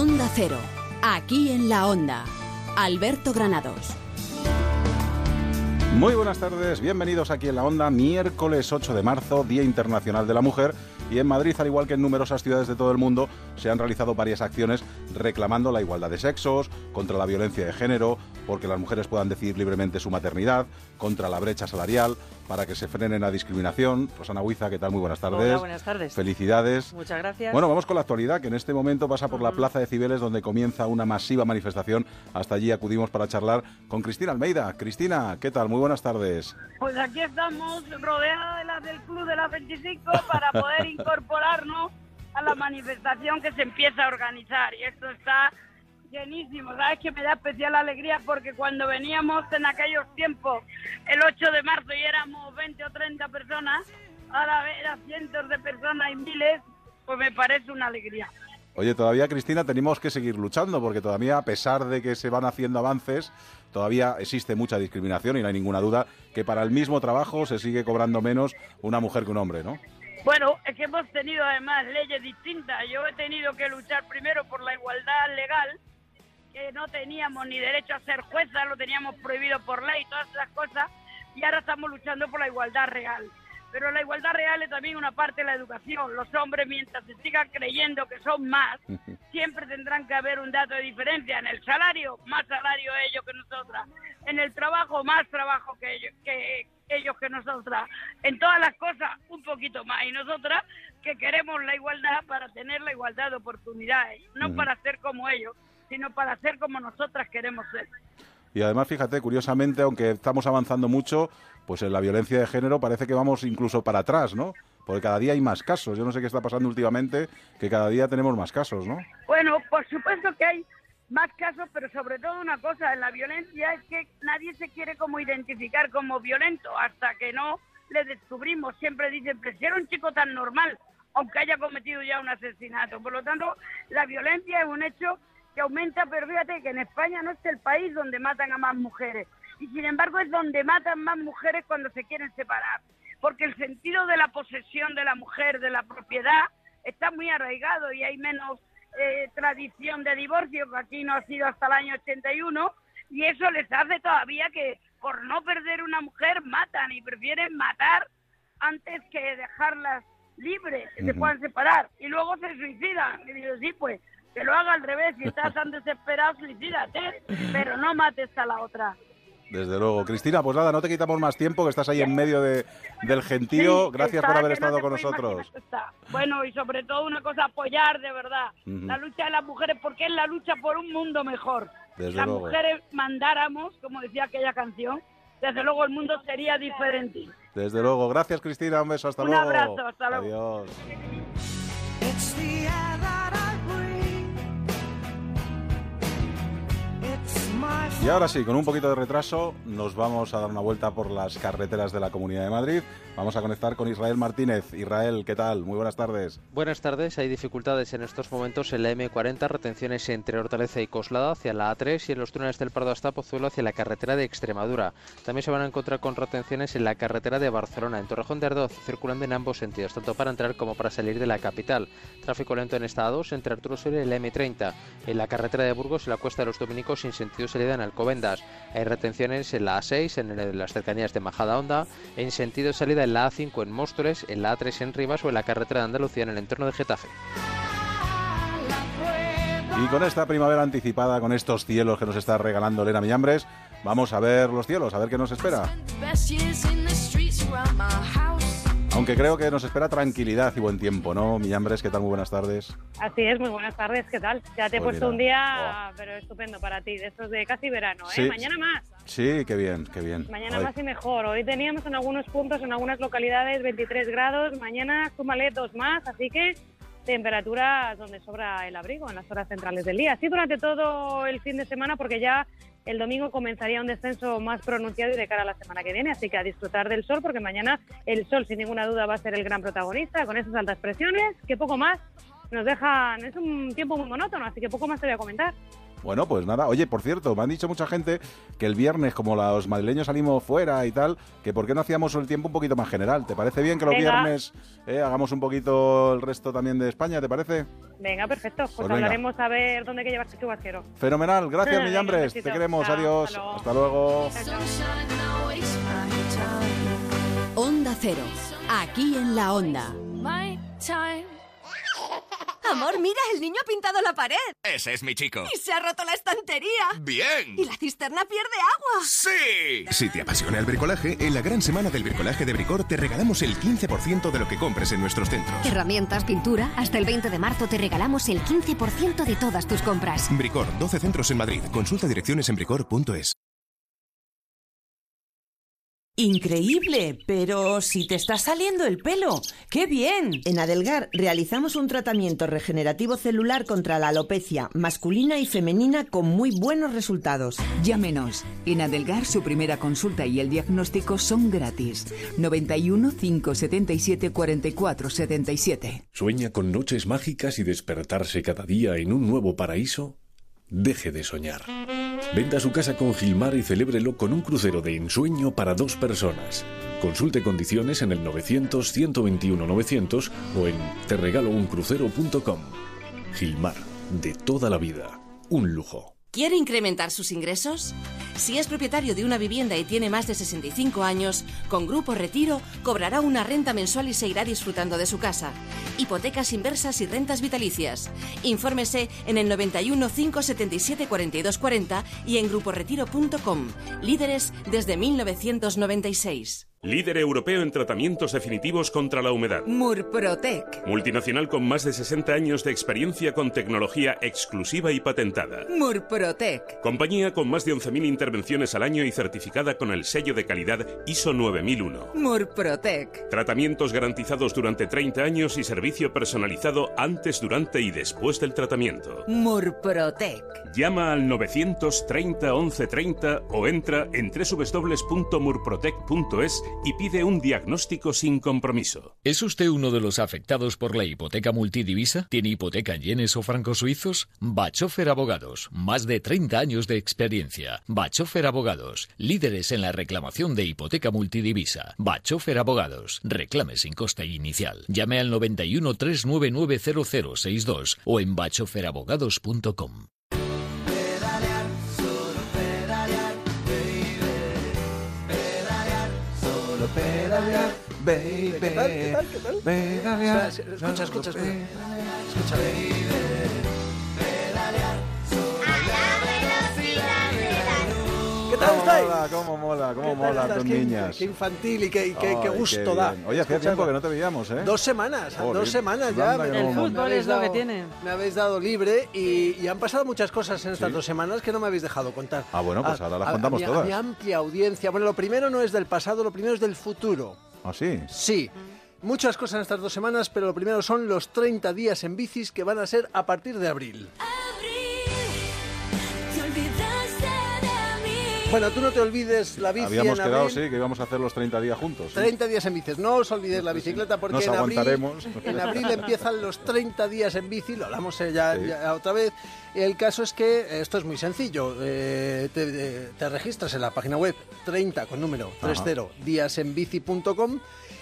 Onda Cero, aquí en la Onda. Alberto Granados. Muy buenas tardes, bienvenidos aquí en la Onda, miércoles 8 de marzo, Día Internacional de la Mujer. Y en Madrid, al igual que en numerosas ciudades de todo el mundo, se han realizado varias acciones reclamando la igualdad de sexos, contra la violencia de género, porque las mujeres puedan decidir libremente su maternidad, contra la brecha salarial, para que se frene la discriminación. Rosana Huiza, ¿qué tal? Muy buenas tardes. Hola, buenas tardes. Felicidades. Muchas gracias. Bueno, vamos con la actualidad, que en este momento pasa por la Plaza de Cibeles, donde comienza una masiva manifestación. Hasta allí acudimos para charlar con Cristina Almeida. Cristina, ¿qué tal? Muy buenas tardes. Pues aquí estamos rodeadas de las del Club de las 25 para poder incorporarnos a la manifestación que se empieza a organizar. Y esto está llenísimo. Sabes que me da especial alegría porque cuando veníamos en aquellos tiempos, el 8 de marzo, y éramos 20 o 30 personas, ahora ver a cientos de personas y miles, pues me parece una alegría. Oye, todavía, Cristina, tenemos que seguir luchando porque todavía, a pesar de que se van haciendo avances, todavía existe mucha discriminación y no hay ninguna duda que para el mismo trabajo se sigue cobrando menos una mujer que un hombre, ¿no? Bueno, es que hemos tenido además leyes distintas. Yo he tenido que luchar primero por la igualdad legal, que no teníamos ni derecho a ser jueza, lo teníamos prohibido por ley, todas esas cosas, y ahora estamos luchando por la igualdad real. Pero la igualdad real es también una parte de la educación. Los hombres, mientras se sigan creyendo que son más, siempre tendrán que haber un dato de diferencia. En el salario, más salario ellos que nosotras. En el trabajo, más trabajo que ellos que, ellos que nosotras. En todas las cosas, un poquito más. Y nosotras que queremos la igualdad para tener la igualdad de oportunidades, no para ser como ellos, sino para ser como nosotras queremos ser. Y además, fíjate, curiosamente, aunque estamos avanzando mucho, pues en la violencia de género parece que vamos incluso para atrás, ¿no? Porque cada día hay más casos. Yo no sé qué está pasando últimamente, que cada día tenemos más casos, ¿no? Bueno, por supuesto que hay más casos, pero sobre todo una cosa, en la violencia es que nadie se quiere como identificar como violento hasta que no le descubrimos. Siempre dicen, pero si era un chico tan normal, aunque haya cometido ya un asesinato. Por lo tanto, la violencia es un hecho que aumenta, pero fíjate que en España no es el país donde matan a más mujeres. Y sin embargo es donde matan más mujeres cuando se quieren separar. Porque el sentido de la posesión de la mujer, de la propiedad, está muy arraigado y hay menos eh, tradición de divorcio, que aquí no ha sido hasta el año 81, y eso les hace todavía que por no perder una mujer matan y prefieren matar antes que dejarlas libres, que se puedan separar. Y luego se suicidan. Y digo, sí, pues que lo haga al revés, si estás tan desesperado, suicídate, pero no mates a la otra. Desde luego. Cristina, pues nada, no te quitamos más tiempo, que estás ahí en medio de, del gentío. Gracias por haber estado con nosotros. Bueno, y sobre todo una cosa, apoyar de verdad la lucha de las mujeres, porque es la lucha por un mundo mejor. Desde las luego. mujeres mandáramos, como decía aquella canción, desde luego el mundo sería diferente. Desde luego. Gracias, Cristina. Un beso. Hasta Un luego. abrazo. Hasta luego. Adiós. Y ahora sí, con un poquito de retraso, nos vamos a dar una vuelta por las carreteras de la Comunidad de Madrid. Vamos a conectar con Israel Martínez. Israel, ¿qué tal? Muy buenas tardes. Buenas tardes. Hay dificultades en estos momentos en la M40, retenciones entre Hortaleza y Coslada hacia la A3 y en los túneles del Pardo hasta Pozuelo hacia la carretera de Extremadura. También se van a encontrar con retenciones en la carretera de Barcelona, en Torrejón de Ardoz, circulando en ambos sentidos, tanto para entrar como para salir de la capital. Tráfico lento en esta A2 entre Arturo Soria y la M30. En la carretera de Burgos y la Cuesta de los Dominicos sin sentido salida en Alcobendas. Hay retenciones en la A6, en las cercanías de Majada Honda, en sentido salida en la A5 en Móstoles, en la A3 en Rivas o en la carretera de Andalucía en el entorno de Getafe. Y con esta primavera anticipada, con estos cielos que nos está regalando Elena Miñambres, vamos a ver los cielos, a ver qué nos espera. Aunque creo que nos espera tranquilidad y buen tiempo, ¿no? Miñambres, ¿qué tal? Muy buenas tardes. Así es, muy buenas tardes, ¿qué tal? Ya te he Pues puesto mira, un día, pero estupendo para ti, de estos de casi verano, ¿eh? Sí. Mañana más, Sí, qué bien, qué bien. mañana Ay, más y mejor. Hoy teníamos en algunos puntos, en algunas localidades, 23 grados, mañana súmale dos más, así que temperaturas donde sobra el abrigo en las horas centrales del día. Así durante todo el fin de semana, porque ya el domingo comenzaría un descenso más pronunciado y de cara a la semana que viene, así que a disfrutar del sol, porque mañana el sol sin ninguna duda va a ser el gran protagonista con esas altas presiones, que poco más nos dejan, es un tiempo muy monótono, así que poco más te voy a comentar. Bueno, pues nada. Oye, por cierto, me han dicho mucha gente que el viernes, como los madrileños salimos fuera y tal, que por qué no hacíamos el tiempo un poquito más general. ¿Te parece bien que los Venga. viernes eh, hagamos un poquito el resto también de España? ¿Te parece? Venga, perfecto. Pues, Pues venga. hablaremos a ver dónde hay que llevarse chubasquero. Fenomenal. Gracias, Millambres. Te queremos. Chao, Adiós. hasta luego. Hasta luego. Onda Cero. Aquí en la Onda. Amor, mira, el niño ha pintado la pared Ese es mi chico. y se ha roto la estantería. ¡Bien! Y la cisterna pierde agua. ¡Sí! Si te apasiona el bricolaje, en la gran semana del bricolaje de Bricor te regalamos el 15% de lo que compres en nuestros centros. Herramientas, pintura. Hasta el 20 de marzo te regalamos el 15% de todas tus compras. Bricor, 12 centros en Madrid. Consulta direcciones en bricor.es. Increíble, pero si te está saliendo el pelo, ¡qué bien! En Adelgar realizamos un tratamiento regenerativo celular contra la alopecia masculina y femenina con muy buenos resultados. Llámenos. En Adelgar su primera consulta y el diagnóstico son gratis. 91 577 44 77. ¿Sueña con noches mágicas y despertarse cada día en un nuevo paraíso? Deje de soñar. Venda su casa con Gilmar y celébrelo con un crucero de ensueño para dos personas. Consulte condiciones en el 900-121-900 o en terregalouncrucero.com. Gilmar, de toda la vida. Un lujo. ¿Quiere incrementar sus ingresos? Si es propietario de una vivienda y tiene más de 65 años, con Grupo Retiro cobrará una renta mensual y se irá disfrutando de su casa. Hipotecas inversas y rentas vitalicias. Infórmese en el 91 577 42 40 y en gruporetiro.com. Líderes desde 1996. Líder europeo en tratamientos definitivos contra la humedad. Murprotec. Multinacional con más de 60 años de experiencia con tecnología exclusiva y patentada. Murprotec. Compañía con más de 11.000 intervenciones al año y certificada con el sello de calidad ISO 9001. Murprotec. Tratamientos garantizados durante 30 años y servicio personalizado antes, durante y después del tratamiento. Murprotec. Llama al 930 1130 o entra en www.murprotec.es y pide un diagnóstico sin compromiso. ¿Es usted uno de los afectados por la hipoteca multidivisa? ¿Tiene hipoteca en yenes o francos suizos? Bachofer Abogados, más de 30 años de experiencia. Bachofer Abogados, líderes en la reclamación de hipoteca multidivisa. Bachofer Abogados, reclame sin coste inicial. Llame al 91 399 0062 o en bachoferabogados.com. baby. ¿Qué tal? ¿Qué tal? ¿Qué tal? Pedalear. Escucha, escucha, escucha. pedalear. ¿Qué tal ¿Cómo estáis? mola, cómo mola, cómo ¿Qué tal mola estás? con Qué- niñas? Qué infantil y qué, y qué- qué gusto qué da. Oye, hacía tiempo que no te veíamos, ¿eh? Dos semanas, Joder, dos semanas ya. me-. El fútbol es lo que tiene. Me habéis dado libre y, y han pasado muchas cosas en estas ¿Sí? dos semanas que no me habéis dejado contar. Ah, bueno, pues A- ahora las a- contamos a mi- todas. A mi amplia audiencia. Bueno, lo primero no es del pasado, lo primero es del futuro. ¿Ah, sí? Sí. Muchas cosas en estas dos semanas, pero lo primero son los 30 días en bicis que van a ser a partir de abril. Bueno, tú no te olvides la bici Habíamos en quedado, abril. sí, que íbamos a hacer los 30 días juntos. sí. 30 días en bicis. No os olvidéis la bicicleta porque Nos en abril, aguantaremos. en abril empiezan los 30 días en bici. Lo hablamos eh, ya, Sí. ya otra vez. El caso es que esto es muy sencillo. Eh, te, eh, te registras en la página web 30 con número Ajá. 30 díasenbici.com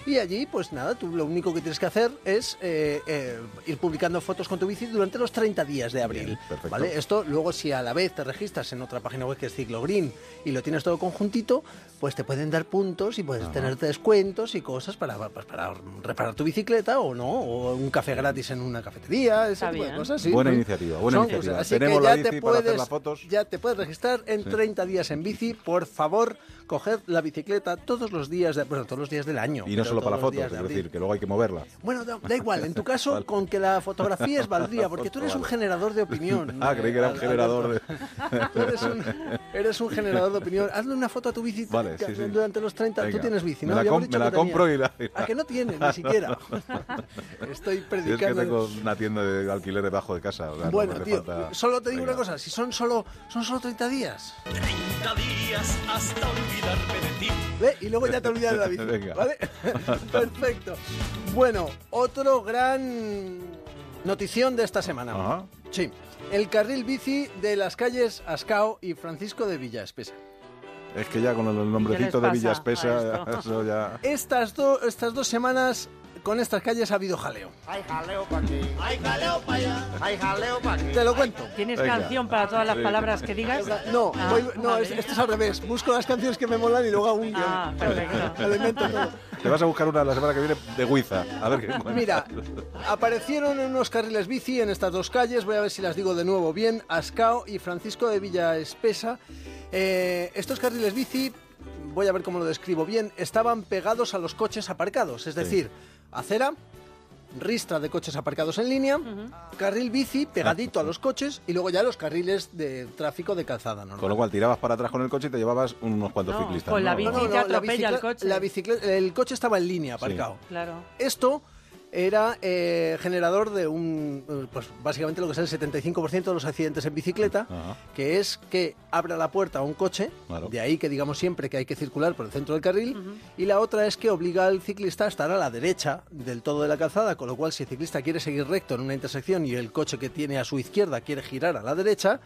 y allí, pues nada, tú lo único que tienes que hacer es eh, eh, ir publicando fotos con tu bici durante los 30 días de abril. Bien, perfecto. ¿vale? Esto luego si a la vez te registras en otra página web que es Ciclogreen y lo tienes todo conjuntito, pues te pueden dar puntos y puedes tener descuentos y cosas para, pues, para reparar tu bicicleta o no, o un café gratis en una cafetería, ese Está tipo de bien. cosas. sí. Buena iniciativa, buena son iniciativa. Así Tenemos que la ya bici te para hacer puedes, las fotos. Ya te puedes registrar en Sí. 30 días en bici. Por favor, coger la bicicleta todos los días, de, bueno, todos los días del año. Y no solo para fotos, días es de decir, que luego hay que moverla. Bueno, da, da igual, en tu caso, con que la fotografía es valdría, porque tú eres un Vale. generador de opinión. Ah, creí que era un Al- generador de... Tú eres un, eres un generador de opinión. Hazle una foto a tu bici Vale, sí, sí. durante los 30. Tú Venga. tienes bici, Me ¿no? la Ya hemos com- me la compro y la- y la- ¿A que no tienes? Ni siquiera. Estoy Si es que predicando. tengo una tienda de alquiler debajo de casa. o sea, no Bueno, me hace tío, falta- solo te digo Venga. una cosa, si son solo, son solo 30 días. 30 días hasta olvidarme de ti. ¿Ve? Y luego ya te olvidas de la bici. Venga. ¿Vale? Perfecto. Bueno, otro gran notición de esta semana. Ajá. Sí. el carril bici de las calles Ascao y Francisco de Villa Espesa. Es que ya con el nombrecito de Villa Espesa, eso ya... Estas, do- estas dos semanas con estas calles ha habido jaleo. Hay jaleo para aquí. Hay jaleo para allá. Hay jaleo para aquí. Te lo cuento. ¿Tienes canción para todas las palabras que digas? No, Ah, voy- no es- esto es al revés. Busco las canciones que me molan y luego hago un guion. Ah, perfecto. Todo. Te vas a buscar una la semana que viene de Guiza. A ver qué encuentras. Mira, aparecieron en unos carriles bici en estas dos calles, voy a ver si las digo de nuevo bien, Ascao y Francisco de Villa Espesa. Eh, estos carriles bici, voy a ver cómo lo describo bien, estaban pegados a los coches aparcados, es decir, acera, ristra de coches aparcados en línea, carril bici pegadito a los coches y luego ya los carriles de tráfico de calzada normal. Con lo cual tirabas para atrás con el coche y te llevabas unos cuantos No, ciclistas. con la ¿no? bici te atropella el coche. La bicicleta, el coche estaba en línea aparcado. Claro. Esto era eh, generador de un, eh, pues básicamente lo que es el 75% de los accidentes en bicicleta, Ajá. que es que abra la puerta a un coche, Claro. de ahí que digamos siempre que hay que circular por el centro del carril, y la otra es que obliga al ciclista a estar a la derecha del todo de la calzada, con lo cual si el ciclista quiere seguir recto en una intersección y el coche que tiene a su izquierda quiere girar a la derecha,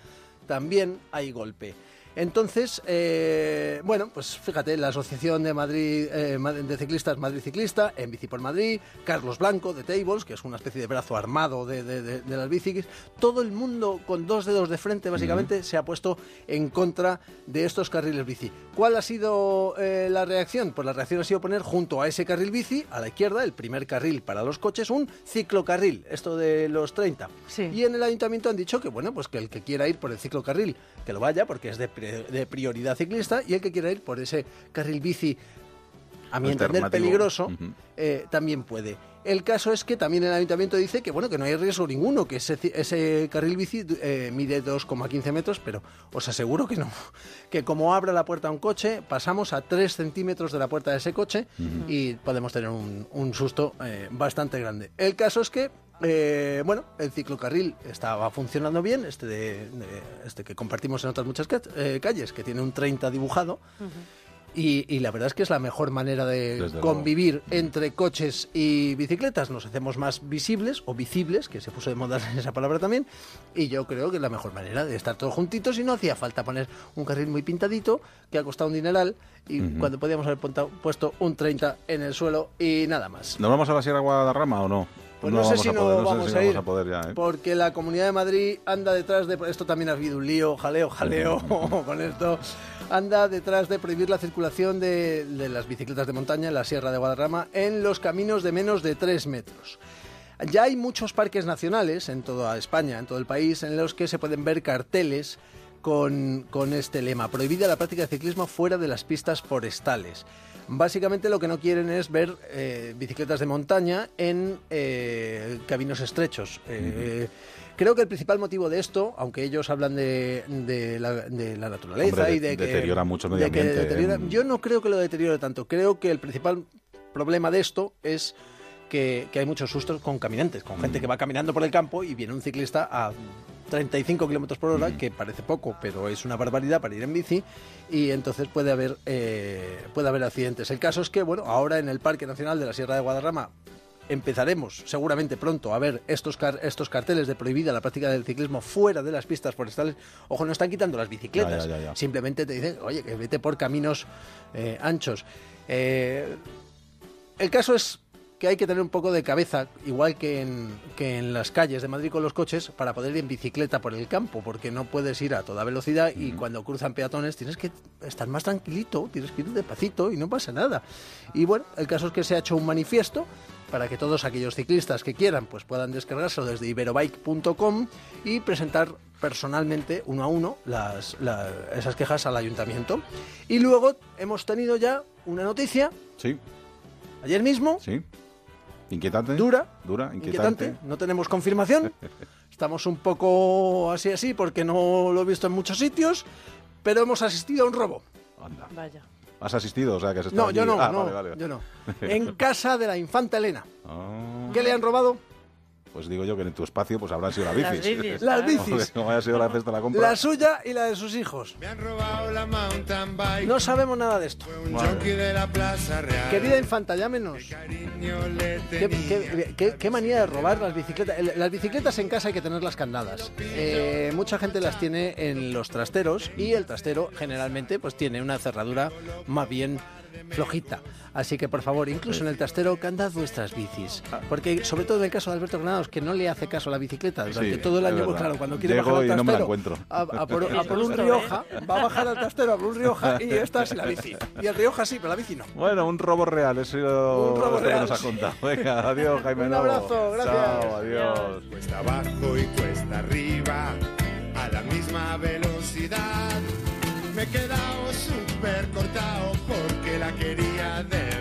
también hay golpe. Entonces, eh, bueno, pues fíjate, la Asociación de Madrid eh, de Ciclistas Madrid Ciclista, en Bici por Madrid, Carlos Blanco de Tables, que es una especie de brazo armado de, de- de- de las bicis, todo el mundo con dos dedos de frente básicamente se ha puesto en contra de estos carriles bici. ¿Cuál ha sido eh, la reacción? Pues la reacción ha sido poner junto a ese carril bici, a la izquierda, el primer carril para los coches, un ciclocarril, esto de los 30. Y en el ayuntamiento han dicho que, bueno, pues que el que quiera ir por el ciclocarril, que lo vaya, porque es de, de prioridad ciclista, y el que quiera ir por ese carril bici, a mi entender, peligroso, eh, también puede. El caso es que también el ayuntamiento dice que bueno que no hay riesgo ninguno, que ese, ese carril bici eh, mide 2,15 metros, pero os aseguro que no. Que como abra la puerta a un coche, pasamos a 3 centímetros de la puerta de ese coche y podemos tener un, un susto eh, bastante grande. El caso es que eh, bueno, el ciclocarril estaba funcionando bien, este, de, de- este que compartimos en otras muchas eh, calles, que tiene un 30 dibujado. Y, y la verdad es que es la mejor manera de Desde convivir entre coches y bicicletas. Nos hacemos más visibles o visibles, que se puso de moda esa palabra también. Y yo creo que es la mejor manera de estar todos juntitos y no hacía falta poner un carril muy pintadito que ha costado un dineral y cuando podíamos haber puesto un 30 en el suelo y nada más. ¿Nos vamos a la Sierra Guadarrama o no? Pues no, sé si no sé vamos si a ir, vamos a poder ya, ¿eh? porque la Comunidad de Madrid anda detrás de... Esto también ha habido un lío, jaleo, jaleo con esto. Anda detrás de prohibir la circulación de, de las bicicletas de montaña en la Sierra de Guadarrama en los caminos de menos de 3 metros. Ya hay muchos parques nacionales en toda España, en todo el país, en los que se pueden ver carteles con, con este lema, prohibida la práctica de ciclismo fuera de las pistas forestales. Básicamente lo que no quieren es ver eh, bicicletas de montaña en eh, caminos estrechos. Eh, Creo que el principal motivo de esto, aunque ellos hablan de, de la, de la naturaleza Hombre, y de que... deteriora mucho el medio ambiente, ¿eh? yo no creo que lo deteriore tanto. Creo que el principal problema de esto es que, que hay muchos sustos con caminantes, con Mm. gente que va caminando por el campo y viene un ciclista a 35 kilómetros por Mm. hora, que parece poco, pero es una barbaridad para ir en bici, y entonces puede haber, eh, puede haber accidentes. El caso es que, bueno, ahora en el Parque Nacional de la Sierra de Guadarrama empezaremos seguramente pronto a ver estos, car- estos carteles de prohibida la práctica del ciclismo fuera de las pistas forestales. Ojo, no están quitando las bicicletas, Ya, ya, ya, ya. simplemente te dicen, oye, que vete por caminos eh, anchos. Eh, el caso es que hay que tener un poco de cabeza, igual que en, que en las calles de Madrid con los coches, para poder ir en bicicleta por el campo, porque no puedes ir a toda velocidad y cuando cruzan peatones tienes que estar más tranquilito, tienes que ir despacito y no pasa nada. Y bueno, el caso es que se ha hecho un manifiesto para que todos aquellos ciclistas que quieran pues puedan descargárselo desde iberobike.com y presentar personalmente uno a uno las, la- esas quejas al ayuntamiento. Y luego hemos tenido ya una noticia Sí, ayer mismo sí. Inquietante. Dura. Dura, inquietante. inquietante, no tenemos confirmación. Estamos un poco así así porque no lo he visto en muchos sitios, pero hemos asistido a un robo. Anda. Vaya. ¿Has asistido? O sea, que has estado No, yo allí. no, Ah, no, vale, vale. yo no. En casa de la infanta Elena. Ah. ¿Qué le han robado? Pues digo yo que en tu espacio pues habrán sido las bicis. Las bicis, claro. Como haya sido la cesta de la compra. La suya y la de sus hijos. No sabemos nada de esto. Madre. Querida infanta, llámenos. ¿Qué, qué- qué- qué manía de robar las bicicletas? Las bicicletas en casa hay que tenerlas candadas. Eh, mucha gente las tiene en los trasteros y el trastero generalmente pues tiene una cerradura más bien flojita. Así que por favor, incluso en el trastero, candad vuestras bicis. Porque sobre todo en el caso de Alberto Granados, que no le hace caso a la bicicleta durante Sí, todo el es año, pues claro, cuando quiere Llego bajar al y no me la trastero, encuentro. a, a por, a por un. Rioja, va a bajar al trastero a por un Rioja y esta sin la bici. Y el Rioja sí, pero la bici no. Bueno, un robo real, eso es lo Un robo que real, nos ha contado. Venga, adiós, Jaime Un abrazo, gracias. Chao, adiós. Cuesta abajo y cuesta arriba, a la misma velocidad. Me he quedado súper cortado porque la quería de.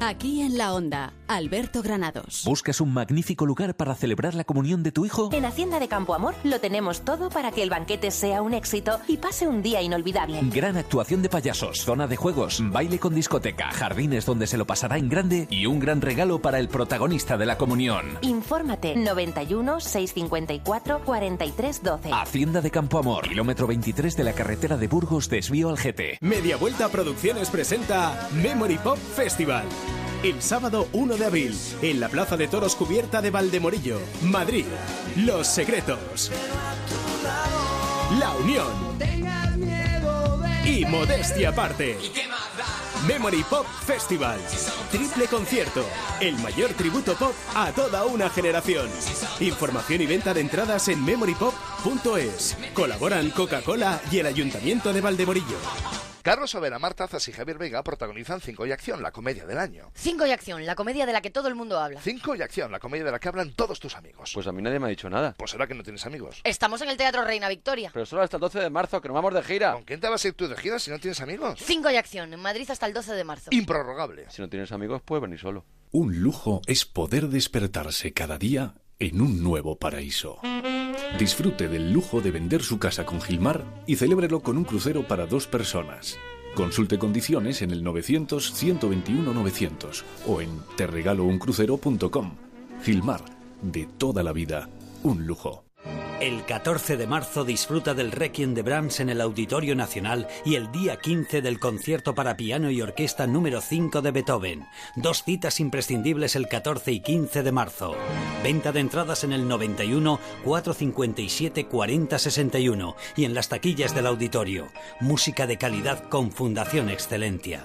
Aquí en la onda, Alberto Granados. ¿Buscas un magnífico lugar para celebrar la comunión de tu hijo? En Hacienda de Campo Amor lo tenemos todo para que el banquete sea un éxito y pase un día inolvidable. Gran actuación de payasos, zona de juegos, baile con discoteca, jardines donde se lo pasará en grande y un gran regalo para el protagonista de la comunión. Infórmate 91 654 43 12. Hacienda de Campo Amor, kilómetro 23 de la carretera de Burgos, desvío al GT. Media Vuelta Producciones presenta Memory Pop Festival. El sábado 1 de abril, en la Plaza de Toros Cubierta de Valdemorillo, Madrid. Los secretos. La unión. Y modestia aparte. Memory Pop Festival. Triple concierto. El mayor tributo pop a toda una generación. Información y venta de entradas en memorypop.es. Colaboran Coca-Cola y el Ayuntamiento de Valdemorillo. Carlos Overa, Marta Zas y Javier Vega protagonizan Cinco y Acción, la comedia del año. Cinco y acción, la comedia de la que todo el mundo habla. Cinco y Acción, la comedia de la que hablan todos tus amigos. Pues a mí nadie me ha dicho nada. Pues será que no tienes amigos. Estamos en el Teatro Reina Victoria. Pero solo hasta el 12 de marzo, que nos vamos de gira. ¿Con quién te vas a ir tú de gira si no tienes amigos? Cinco y acción, en Madrid hasta el 12 de marzo. Improrrogable. Si no tienes amigos, puedes venir solo. Un lujo es poder despertarse cada día en un nuevo paraíso. Disfrute del lujo de vender su casa con Gilmar y celébrelo con un crucero para dos personas. Consulte condiciones en el 900-121-900 o en terregalouncrucero.com. Gilmar, de toda la vida, un lujo. El 14 de marzo disfruta del Requiem de Brahms en el Auditorio Nacional y el día 15 del concierto para piano y orquesta número 5 de Beethoven. Dos citas imprescindibles el 14 y 15 de marzo. Venta de entradas en el 91 457 40 61 y en las taquillas del auditorio. Música de calidad con Fundación Excelentia.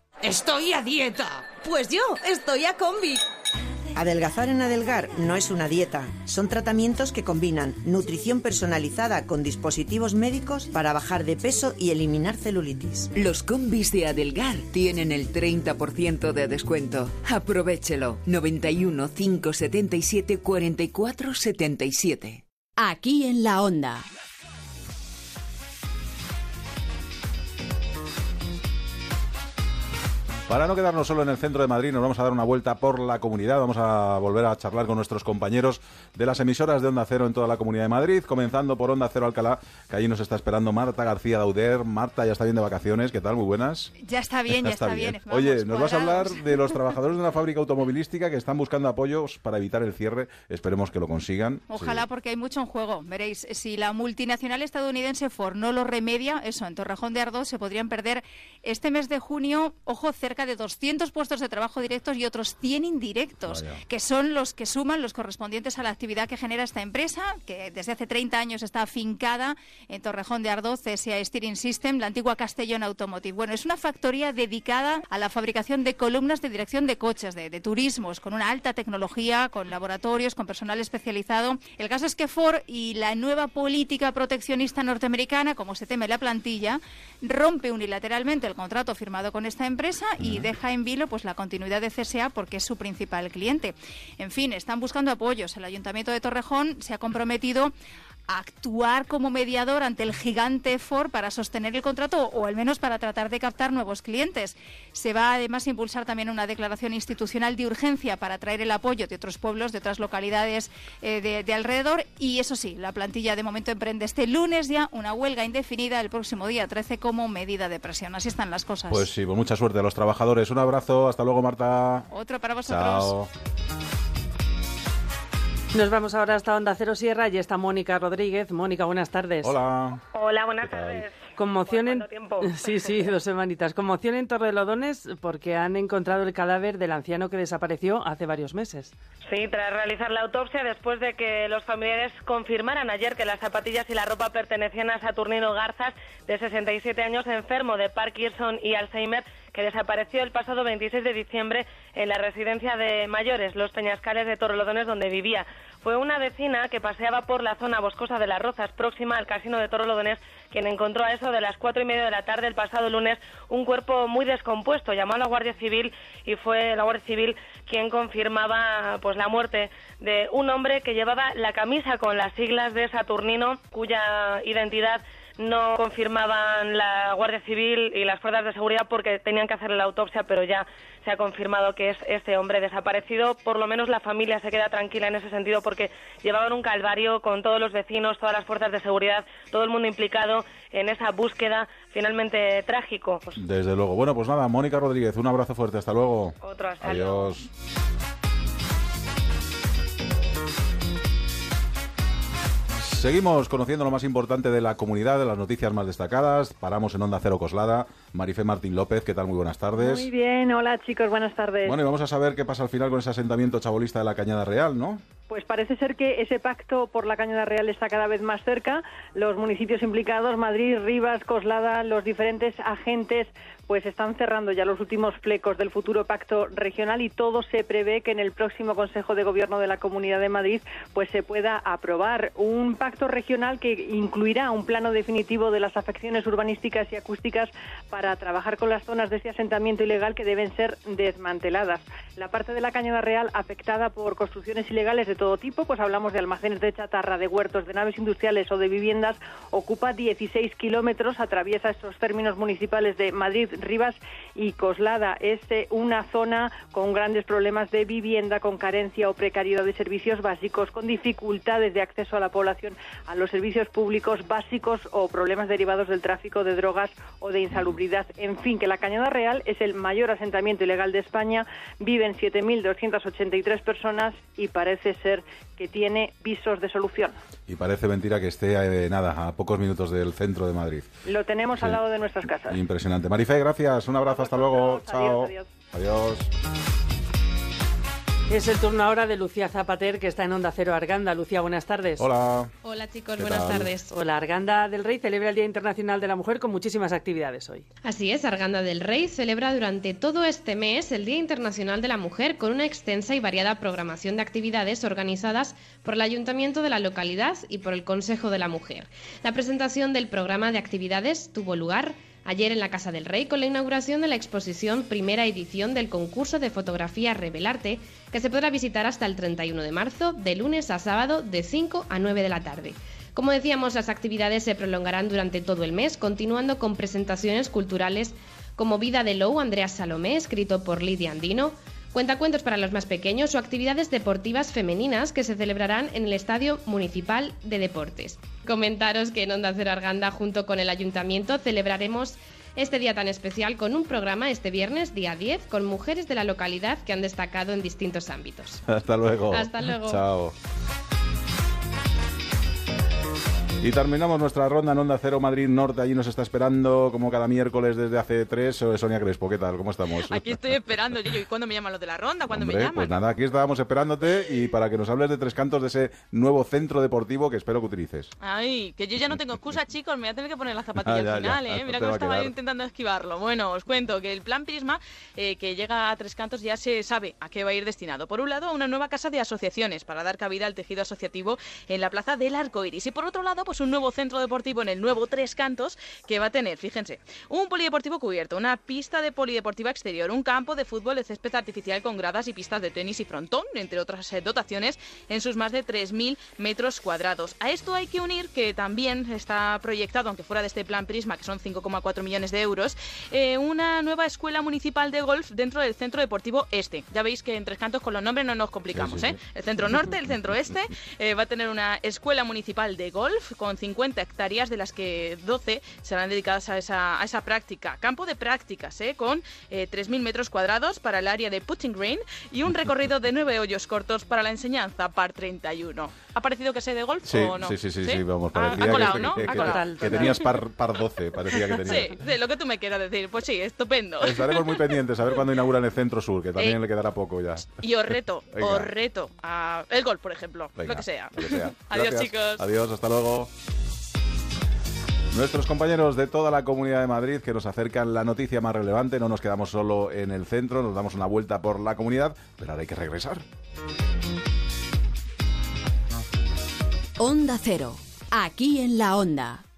Estoy a dieta. Pues yo estoy a combi. Adelgazar en Adelgar no es una dieta, son tratamientos que combinan nutrición personalizada con dispositivos médicos para bajar de peso y eliminar celulitis. Los combis de Adelgar tienen el 30% de descuento. Aprovechelo. 91 577 44 77. Aquí en la onda. Para no quedarnos solo en el centro de Madrid, nos vamos a dar una vuelta por la comunidad. Vamos a volver a charlar con nuestros compañeros de las emisoras de Onda Cero en toda la comunidad de Madrid, comenzando por Onda Cero Alcalá, que allí nos está esperando Marta García Dauder. Marta ya está bien de vacaciones, ¿qué tal? Muy buenas. Ya está bien, ya, está, bien. Oye, Vamos, nos vas a hablar de los trabajadores de una fábrica automovilística que están buscando apoyos para evitar el cierre. Esperemos que lo consigan. Ojalá, porque hay mucho en juego. Veréis, si la multinacional estadounidense Ford no lo remedia, eso, en Torrejón de Ardoz se podrían perder este mes de junio, ojo, cerca de 200 puestos de trabajo directos y otros 100 indirectos, Vaya. que son los que suman los correspondientes a la actividad que genera esta empresa, que desde hace 30 años está afincada en Torrejón de Ardoz, CSA Steering System, la antigua Castellón Automotive. Bueno, es una factoría dedicada a la fabricación de columnas de dirección de coches, de, de turismos, con una alta tecnología, con laboratorios, con personal especializado. El caso es que Ford y la nueva política proteccionista norteamericana, como se teme la plantilla, rompe unilateralmente el contrato firmado con esta empresa y y deja en vilo pues la continuidad de CSA porque es su principal cliente. En fin, están buscando apoyos. El Ayuntamiento de Torrejón se ha comprometido actuar como mediador ante el gigante Ford para sostener el contrato o al menos para tratar de captar nuevos clientes. Se va además a impulsar también una declaración institucional de urgencia para traer el apoyo de otros pueblos, de otras localidades eh, de, de alrededor y eso sí, la plantilla de momento emprende este lunes ya una huelga indefinida el próximo día 13 como medida de presión. Así están las cosas. Pues sí, pues mucha suerte a los trabajadores. Un abrazo, hasta luego Marta. Otro para vosotros. Chao. Nos vamos ahora hasta Onda Cero Sierra y está Mónica Rodríguez. Mónica, buenas tardes. Hola. Hola, buenas tardes. Conmoción en... tiempo? Sí, sí, dos semanitas. Conmoción en Torrelodones porque han encontrado el cadáver del anciano que desapareció hace varios meses. Sí, tras realizar la autopsia, después de que los familiares confirmaran ayer que las zapatillas y la ropa pertenecían a Saturnino Garzas, de 67 años, enfermo de Parkinson y Alzheimer, que desapareció el pasado 26 de diciembre en la residencia de mayores, Los Peñascales de Torrelodones, donde vivía. Fue una vecina que paseaba por la zona boscosa de las Rozas, próxima al casino de Torrelodones, quien encontró a eso de las cuatro y media de la tarde el pasado lunes un cuerpo muy descompuesto. Llamó a la Guardia Civil y fue la Guardia Civil quien confirmaba pues la muerte de un hombre que llevaba la camisa con las siglas de Saturnino, cuya identidad no confirmaban la Guardia Civil y las fuerzas de seguridad porque tenían que hacer la autopsia, pero ya se ha confirmado que es este hombre desaparecido. Por lo menos la familia se queda tranquila en ese sentido porque llevaban un calvario con todos los vecinos, todas las fuerzas de seguridad, todo el mundo implicado en esa búsqueda finalmente trágico. Desde luego. Bueno, pues nada, Mónica Rodríguez, un abrazo fuerte. Hasta luego. Otro, hasta Adiós. Seguimos conociendo lo más importante de la comunidad, de las noticias más destacadas. Paramos en Onda Cero Coslada. Marifé Martín López, ¿qué tal? Muy buenas tardes. Muy bien, hola chicos, buenas tardes. Bueno, y vamos a saber qué pasa al final con ese asentamiento chabolista de la Cañada Real, ¿no? Pues parece ser que ese pacto por la Cañada Real está cada vez más cerca. Los municipios implicados, Madrid, Rivas, Coslada, los diferentes agentes, pues están cerrando ya los últimos flecos del futuro pacto regional y todo se prevé que en el próximo Consejo de Gobierno de la Comunidad de Madrid pues se pueda aprobar un pacto regional que incluirá un plano definitivo de las afecciones urbanísticas y acústicas para trabajar con las zonas de ese asentamiento ilegal que deben ser desmanteladas. La parte de la Cañada Real afectada por construcciones ilegales de todo tipo, pues hablamos de almacenes de chatarra, de huertos, de naves industriales o de viviendas, ocupa 16 kilómetros, atraviesa estos términos municipales de Madrid, Rivas y Coslada. Es eh, una zona con grandes problemas de vivienda, con carencia o precariedad de servicios básicos, con dificultades de acceso a la población a los servicios públicos básicos o problemas derivados del tráfico de drogas o de insalubridad. En fin, que la Cañada Real es el mayor asentamiento ilegal de España, viven 7.283 personas y parece ser que tiene visos de solución. Y parece mentira que esté eh, nada, a pocos minutos del centro de Madrid. Lo tenemos Sí. al lado de nuestras casas. Impresionante. Marife, gracias. Un abrazo, hasta luego. Chao. adiós. Adiós. Es el turno ahora de Lucía Zapater, que está en Onda Cero Arganda. Lucía, buenas tardes. Hola. Hola chicos, ¿Qué buenas tal? tardes. Hola, Arganda del Rey celebra el Día Internacional de la Mujer con muchísimas actividades hoy. Así es, Arganda del Rey celebra durante todo este mes el Día Internacional de la Mujer con una extensa y variada programación de actividades organizadas por el Ayuntamiento de la localidad y por el Consejo de la Mujer. La presentación del programa de actividades tuvo lugar ayer en la Casa del Rey con la inauguración de la exposición primera edición del concurso de fotografía Revelarte que se podrá visitar hasta el 31 de marzo de lunes a sábado de 5 a 9 de la tarde. Como decíamos, las actividades se prolongarán durante todo el mes, continuando con presentaciones culturales como Vida de Lou, Andrea Salomé, escrito por Lidia Andino, cuentacuentos para los más pequeños o actividades deportivas femeninas que se celebrarán en el Estadio Municipal de Deportes. Comentaros que en Onda Cero Arganda, junto con el Ayuntamiento, celebraremos este día tan especial con un programa este viernes, día 10, con mujeres de la localidad que han destacado en distintos ámbitos. Hasta luego. Hasta luego. Chao. Y terminamos nuestra ronda en Onda Cero Madrid Norte. Allí nos está esperando, como cada miércoles desde hace tres, eh, Sonia Crespo. ¿Qué tal? ¿Cómo estamos? Aquí estoy esperando, yo, ¿y cuándo me llaman los de la ronda? ¿Cuándo me llaman? pues nada, aquí estábamos esperándote y para que nos hables de Tres Cantos de ese nuevo centro deportivo que espero que utilices. Ay, que yo ya no tengo excusa, chicos, me voy a tener que poner la zapatilla Ah, ya, al final, ya, ¿eh? no Mira cómo estaba intentando esquivarlo. Bueno, os cuento que el plan Prisma, eh, que llega a Tres Cantos, ya se sabe a qué va a ir destinado. Por un lado, a una nueva casa de asociaciones para dar cabida al tejido asociativo en la plaza del Arco Iris. Y por otro lado, pues un nuevo centro deportivo en el nuevo Tres Cantos que va a tener, fíjense, un polideportivo cubierto, una pista de polideportiva exterior, un campo de fútbol de césped artificial con gradas y pistas de tenis y frontón, entre otras eh, dotaciones, en sus más de 3.000 metros cuadrados. A esto hay que unir que también está proyectado, aunque fuera de este plan Prisma, que son 5,4 millones de euros, eh, una nueva escuela municipal de golf dentro del Centro Deportivo Este. Ya veis que en Tres Cantos con los nombres no nos complicamos, ¿eh? El Centro Norte, el Centro Este, eh, va a tener una escuela municipal de golf con 50 hectáreas, de las que 12 serán dedicadas a esa, a esa práctica. Campo de prácticas, ¿eh? Con eh, 3.000 metros cuadrados para el área de putting green y un recorrido de nueve hoyos cortos para la enseñanza par 31. ¿Ha parecido que sé de golf Sí, o no? sí, sí, sí, sí, vamos, ha parecía que- colado, que, ¿no? que- Ha que- colado. que tenías par, par 12, parecía que tenías. Sí, sí, lo que tú me quieras decir. Pues sí, estupendo. Estaremos muy pendientes a ver cuándo inauguran el Centro Sur, que también Eh, le quedará poco ya. Y os reto, Venga. os reto a el golf, por ejemplo, Venga, lo que sea. lo que sea. Adiós, Gracias. chicos. Adiós, hasta luego. Nuestros compañeros de toda la Comunidad de Madrid que nos acercan la noticia más relevante, no nos quedamos solo en el centro, nos damos una vuelta por la comunidad, pero ahora hay que regresar. Onda Cero. Aquí en la Onda.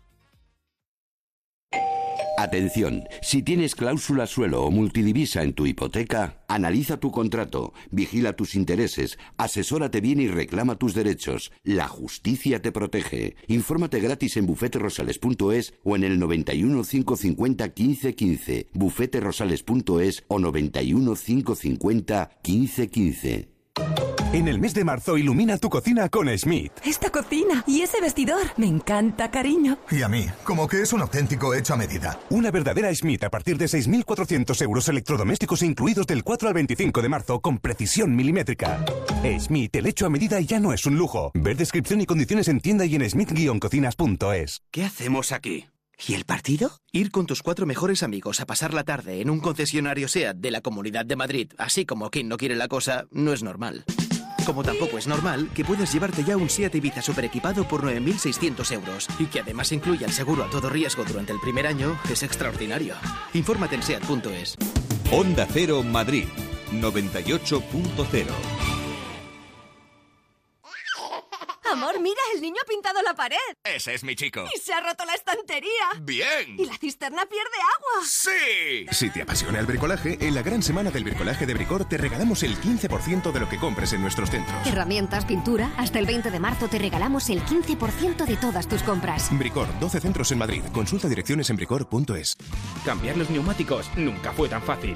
Atención, si tienes cláusula suelo o multidivisa en tu hipoteca, analiza tu contrato, vigila tus intereses, asesórate bien y reclama tus derechos. La justicia te protege. Infórmate gratis en bufeterosales.es o en el 91 550 1515, bufeterosales.es o 91 550 1515. En el mes de marzo ilumina tu cocina con Schmidt. Esta cocina y ese vestidor. Me encanta, cariño. Y a mí, como que es un auténtico hecho a medida. Una verdadera Schmidt a partir de 6.400 euros electrodomésticos incluidos del 4 al 25 de marzo con precisión milimétrica. Schmidt, el hecho a medida ya no es un lujo. Ver descripción y condiciones en tienda y en schmidt-cocinas.es. ¿Qué hacemos aquí? ¿Y el partido? Ir con tus cuatro mejores amigos a pasar la tarde en un concesionario SEAT de la Comunidad de Madrid, así como quien no quiere la cosa, no es normal. Como tampoco es normal que puedas llevarte ya un SEAT Ibiza super equipado por 9.600 euros y que además incluya el seguro a todo riesgo durante el primer año, es extraordinario. Infórmate en SEAT.es. Onda Cero Madrid 98.0 Amor, mira, el niño ha pintado la pared. Ese es mi chico. Y se ha roto la estantería. Bien. Y la cisterna pierde agua. Sí. Si te apasiona el bricolaje, en la gran semana del bricolaje de Bricor te regalamos el 15% de lo que compres en nuestros centros. Herramientas, pintura. Hasta el 20 de marzo te regalamos el 15% de todas tus compras. Bricor, 12 centros en Madrid. Consulta direcciones en bricor.es. Cambiar los neumáticos nunca fue tan fácil.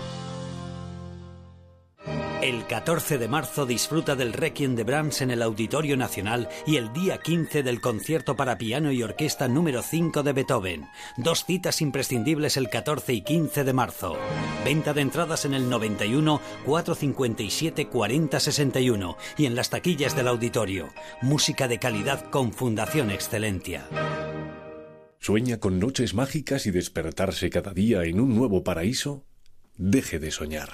El 14 de marzo disfruta del Requiem de Brahms en el Auditorio Nacional y el día 15 del concierto para piano y orquesta número 5 de Beethoven. Dos citas imprescindibles el 14 y 15 de marzo. Venta de entradas en el 91 457 40 61 y en las taquillas del auditorio. Música de calidad con Fundación Excelencia. ¿Sueña con noches mágicas y despertarse cada día en un nuevo paraíso? Deje de soñar.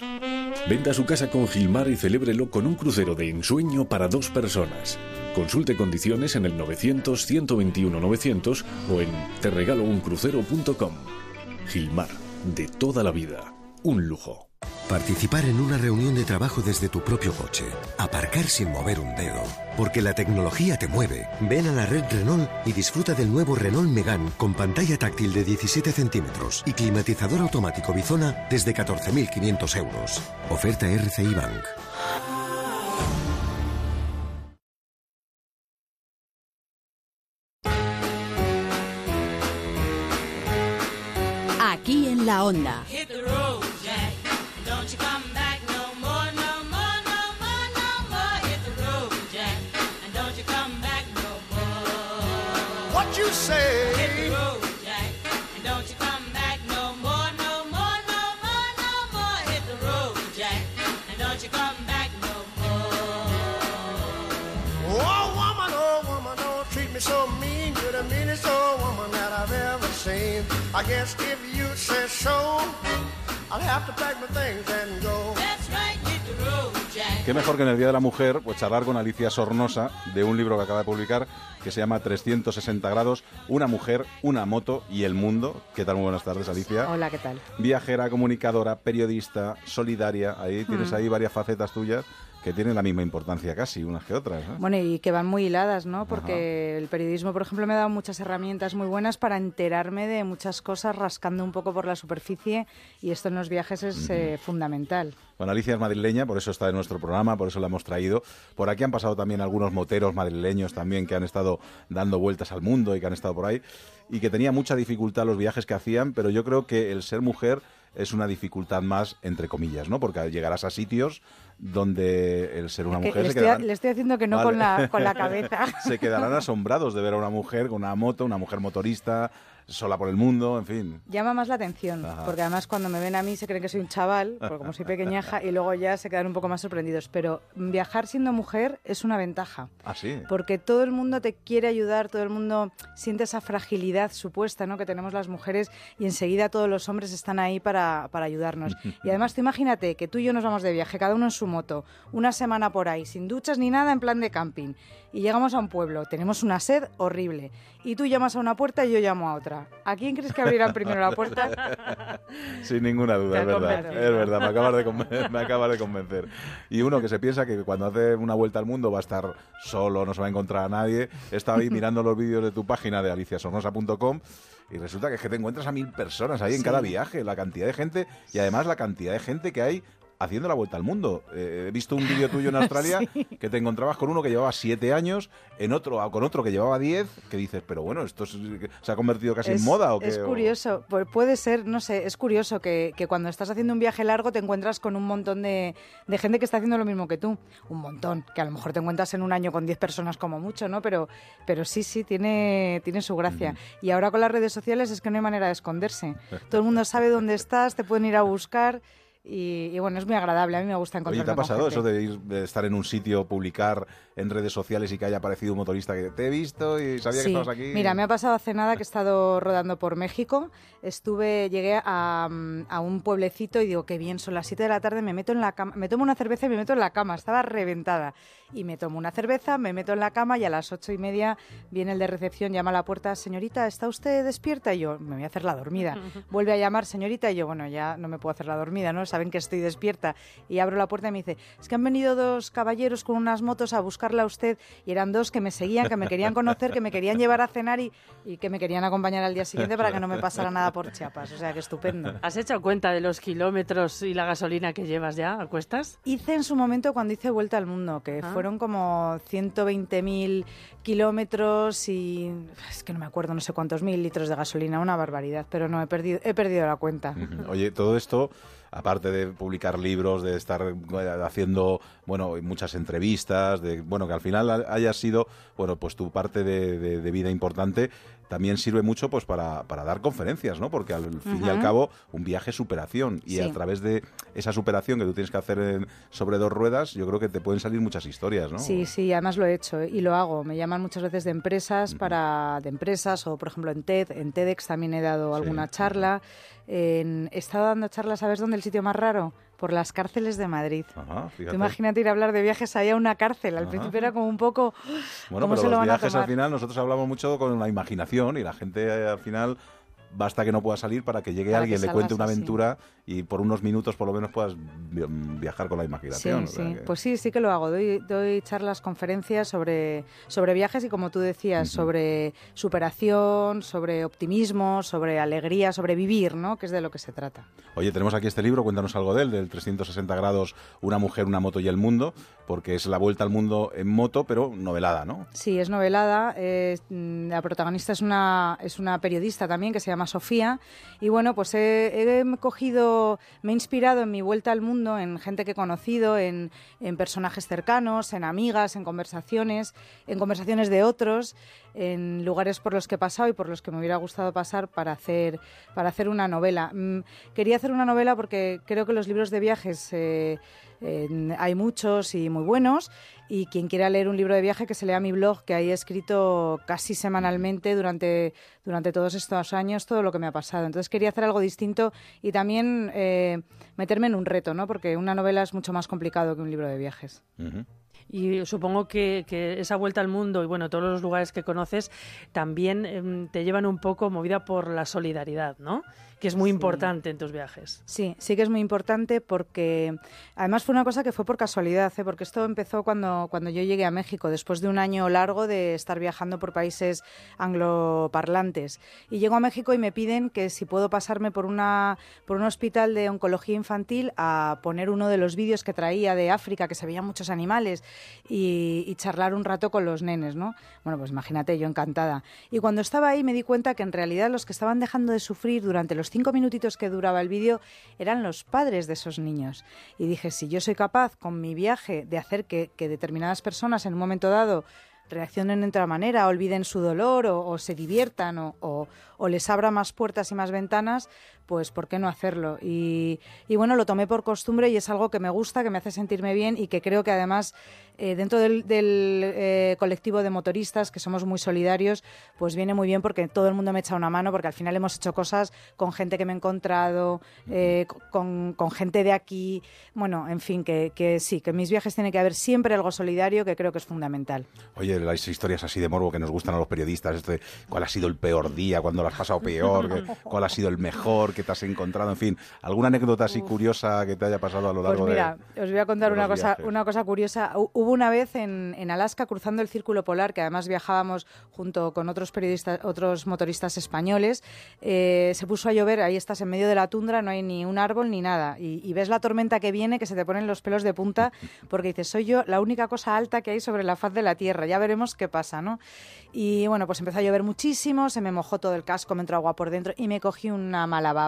Venda su casa con Gilmar y celébrelo con un crucero de ensueño para dos personas. Consulte condiciones en el 900-121-900 o en terregalouncrucero.com. Gilmar, de toda la vida. Un lujo. Participar en una reunión de trabajo desde tu propio coche. Aparcar sin mover un dedo. Porque la tecnología te mueve. Ven a la red Renault y disfruta del nuevo Renault Megane con pantalla táctil de 17 centímetros y climatizador automático Bizona desde 14.500 euros. Oferta RCI Bank. Aquí en la Onda. Hit the road, Jack. I guess if you say so, I'll have to pack my things and go. That's right, hit the road, Jack. qué mejor que en el Día de la Mujer, pues charlar con Alicia Sornosa de un libro que acaba de publicar que se llama 360 grados, una mujer, una moto y el mundo. ¿Qué tal? Muy buenas tardes, Alicia. Hola, ¿qué tal? Viajera, comunicadora, periodista, solidaria. Ahí tienes Mm. ahí varias facetas tuyas que tienen la misma importancia casi unas que otras. ¿no? Bueno, y que van muy hiladas, ¿no? Porque el periodismo, por ejemplo, me ha dado muchas herramientas muy buenas para enterarme de muchas cosas rascando un poco por la superficie y esto en los viajes es eh, fundamental. Bueno, Alicia es madrileña, por eso está en nuestro programa, por eso la hemos traído. Por aquí han pasado también algunos moteros madrileños también que han estado dando vueltas al mundo y que han estado por ahí y que tenía mucha dificultad los viajes que hacían, pero yo creo que el ser mujer es una dificultad más, entre comillas, ¿no? Porque llegarás a sitios donde el ser una mujer le, se estoy, le estoy haciendo que no Vale. con, la, con la cabeza. se quedarán asombrados de ver a una mujer con una moto, una mujer motorista, sola por el mundo, en fin. Llama más la atención, Ajá. porque además cuando me ven a mí se creen que soy un chaval, porque como soy pequeñaja, y luego ya se quedan un poco más sorprendidos. Pero viajar siendo mujer es una ventaja. Así. Porque todo el mundo te quiere ayudar, todo el mundo siente esa fragilidad supuesta ¿no? que tenemos las mujeres y enseguida todos los hombres están ahí para, para ayudarnos. Y además tú imagínate que tú y yo nos vamos de viaje, cada uno en su moto, una semana por ahí, sin duchas ni nada, en plan de camping. Y llegamos a un pueblo, tenemos una sed horrible. Y tú llamas a una puerta y yo llamo a otra. ¿A quién crees que abrirán primero la puerta? Sin ninguna duda, es verdad. Es verdad, me acabas, de me acabas de convencer. Y uno que se piensa que cuando hace una vuelta al mundo va a estar solo, no se va a encontrar a nadie. Estaba ahí mirando los vídeos de tu página de aliciasornosa.com y resulta que es que te encuentras a mil personas ahí en cada viaje, la cantidad de gente y además la cantidad de gente que hay haciendo la vuelta al mundo. Eh, he visto un vídeo tuyo en Australia que te encontrabas con uno que llevaba siete años, en otro con otro que llevaba diez, que dices, pero bueno, esto es- se ha convertido casi en moda o qué? Es curioso, pu- puede ser, no sé, es curioso que, que cuando estás haciendo un viaje largo te encuentras con un montón de, de gente que está haciendo lo mismo que tú. Un montón, que a lo mejor te encuentras en un año con 10 personas como mucho, ¿no? Pero, pero sí, sí, tiene, tiene su gracia. Y ahora con las redes sociales es que no hay manera de esconderse. Todo el mundo sabe dónde estás, te pueden ir a buscar. Y, y bueno, es muy agradable, a mí me gusta encontrarme Oye, ¿te ha pasado gente. eso de, ir, de estar en un sitio, publicar en redes sociales y que haya aparecido un motorista que te he visto y sabía que Sí. estabas aquí? Mira, me ha pasado hace nada que he estado rodando por México. Estuve, llegué a, mm, a un pueblecito y digo, qué bien, son las 7 de la tarde, me meto en la cama, me tomo una cerveza y me meto en la cama. Estaba reventada. Y me tomo una cerveza, me meto en la cama y a las ocho y media viene el de recepción, llama a la puerta, señorita, ¿está usted despierta? Y yo, me voy a hacer la dormida. Vuelve a llamar, señorita, y yo, bueno, ya no me puedo hacer la dormida, ¿no? Saben que estoy despierta. Y abro la puerta y me dice, es que han venido dos caballeros con unas motos a buscarla a usted y eran dos que me seguían, que me querían conocer, que me querían llevar a cenar y, y que me querían acompañar al día siguiente para que no me pasara nada por Chiapas. O sea, que estupendo. ¿Has hecho cuenta de los kilómetros y la gasolina que llevas ya a cuestas? Hice en su momento cuando hice Vuelta al Mundo, que Ah. fueron como 120.000 kilómetros y es que no me acuerdo, no sé cuántos mil litros de gasolina, una barbaridad, pero no, he perdido, he perdido la cuenta. Oye, todo esto, aparte de publicar libros, de estar eh, haciendo, bueno, muchas entrevistas, de, bueno, que al final ha- haya sido, bueno, pues tu parte de, de- de vida importante, también sirve mucho pues para, para dar conferencias, ¿no? Porque al fin y al cabo, un viaje es superación. Y Sí. a través de esa superación que tú tienes que hacer en- sobre dos ruedas, yo creo que te pueden salir muchas historias, ¿no? Sí, sí, además lo he hecho ¿eh? y lo hago. Me llaman muchas veces de empresas para de empresas o por ejemplo en TED, en TEDx también he dado alguna charla. En- he estado dando charlas, ¿sabes dónde el sitio más raro? Por las cárceles de Madrid. Ajá, Tú imagínate ir a hablar de viajes allá a una cárcel. Al Ajá. principio era como un poco Bueno, ¿cómo pero se lo los a viajes al final, nosotros hablamos mucho con la imaginación y la gente eh, al final basta que no pueda salir para que llegue Para alguien, que le cuente una así. aventura y por unos minutos por lo menos puedas vi- viajar con la imaginación. sí. que- Pues sí, sí que lo hago. Doy, doy charlas, conferencias sobre, sobre viajes y, como tú decías, sobre superación, sobre optimismo, sobre alegría, sobre vivir, ¿no? Que es de lo que se trata. Oye, tenemos aquí este libro, cuéntanos algo de él, del 360 grados, una mujer, una moto y el mundo, porque es la vuelta al mundo en moto, pero novelada, ¿no? Sí, es novelada. eh, mm, la protagonista es una, es una periodista también que se llama Sofía. Y bueno, pues he, cogido, me he inspirado en mi vuelta al mundo, en gente que he conocido, en, en personajes cercanos, en amigas, en conversaciones, en conversaciones de otros, en lugares por los que he pasado y por los que me hubiera gustado pasar para hacer, para hacer una novela. Mm, quería hacer una novela porque creo que los libros de viajes... eh, eh, hay muchos y muy buenos Y quien quiera leer un libro de viaje, que se lea mi blog, que ahí he escrito casi semanalmente durante, durante todos estos años todo lo que me ha pasado. Entonces quería hacer algo distinto y también eh, meterme en un reto, ¿no? Porque una novela es mucho más complicado que un libro de viajes. Y supongo que, que esa vuelta al mundo y bueno, todos los lugares que conoces también em, te llevan un poco movida por la solidaridad, ¿no? Que es muy importante en tus viajes. Sí, sí que es muy importante porque además fue una cosa que fue por casualidad, ¿eh? porque esto empezó cuando, cuando yo llegué a México, después de un año largo de estar viajando por países angloparlantes. Y llego a México y me piden que si puedo pasarme por, una, por un hospital de oncología infantil a poner uno de los vídeos que traía de África, que se veían muchos animales, y, charlar un rato con los nenes, ¿no? Bueno, pues imagínate, yo encantada. Y cuando estaba ahí me di cuenta que en realidad los que estaban dejando de sufrir durante los cinco minutitos que duraba el vídeo eran los padres de esos niños. Y dije, si yo soy capaz con mi viaje de hacer que, determinadas personas en un momento dado reaccionen de otra manera, olviden su dolor o, se diviertan o, o- o les abra más puertas y más ventanas, pues ¿por qué no hacerlo? Y, y bueno, lo tomé por costumbre y es algo que me gusta, que me hace sentirme bien y que creo que además eh, dentro del, del, eh, colectivo de motoristas, que somos muy solidarios, pues viene muy bien porque todo el mundo me echa una mano, porque al final hemos hecho cosas con gente que me he encontrado, eh, con, con gente de aquí, bueno, en fin, que, que sí, que en mis viajes tiene que haber siempre algo solidario que creo que es fundamental. Oye, las historias así de morbo que nos gustan a los periodistas, esto de cuál ha sido el peor día, cuándo lo has pasado peor, cuál ha sido el mejor que te has encontrado, en fin, alguna anécdota así curiosa que te haya pasado a lo Pues largo mira, de... os voy a contar una cosa, viajes. una cosa curiosa. Hu- Hubo una vez en, en Alaska cruzando el círculo polar, que además viajábamos junto con otros periodistas, otros motoristas españoles. eh, se puso a llover, ahí estás en medio de la tundra, no hay ni un árbol ni nada. Y, y ves la tormenta que viene, que se te ponen los pelos de punta, porque dices, soy yo la única cosa alta que hay sobre la faz de la tierra. Ya veremos qué pasa, ¿no? Y bueno, pues empezó a llover muchísimo, se me mojó todo el casco, me entró agua por dentro y me cogí una mala baba.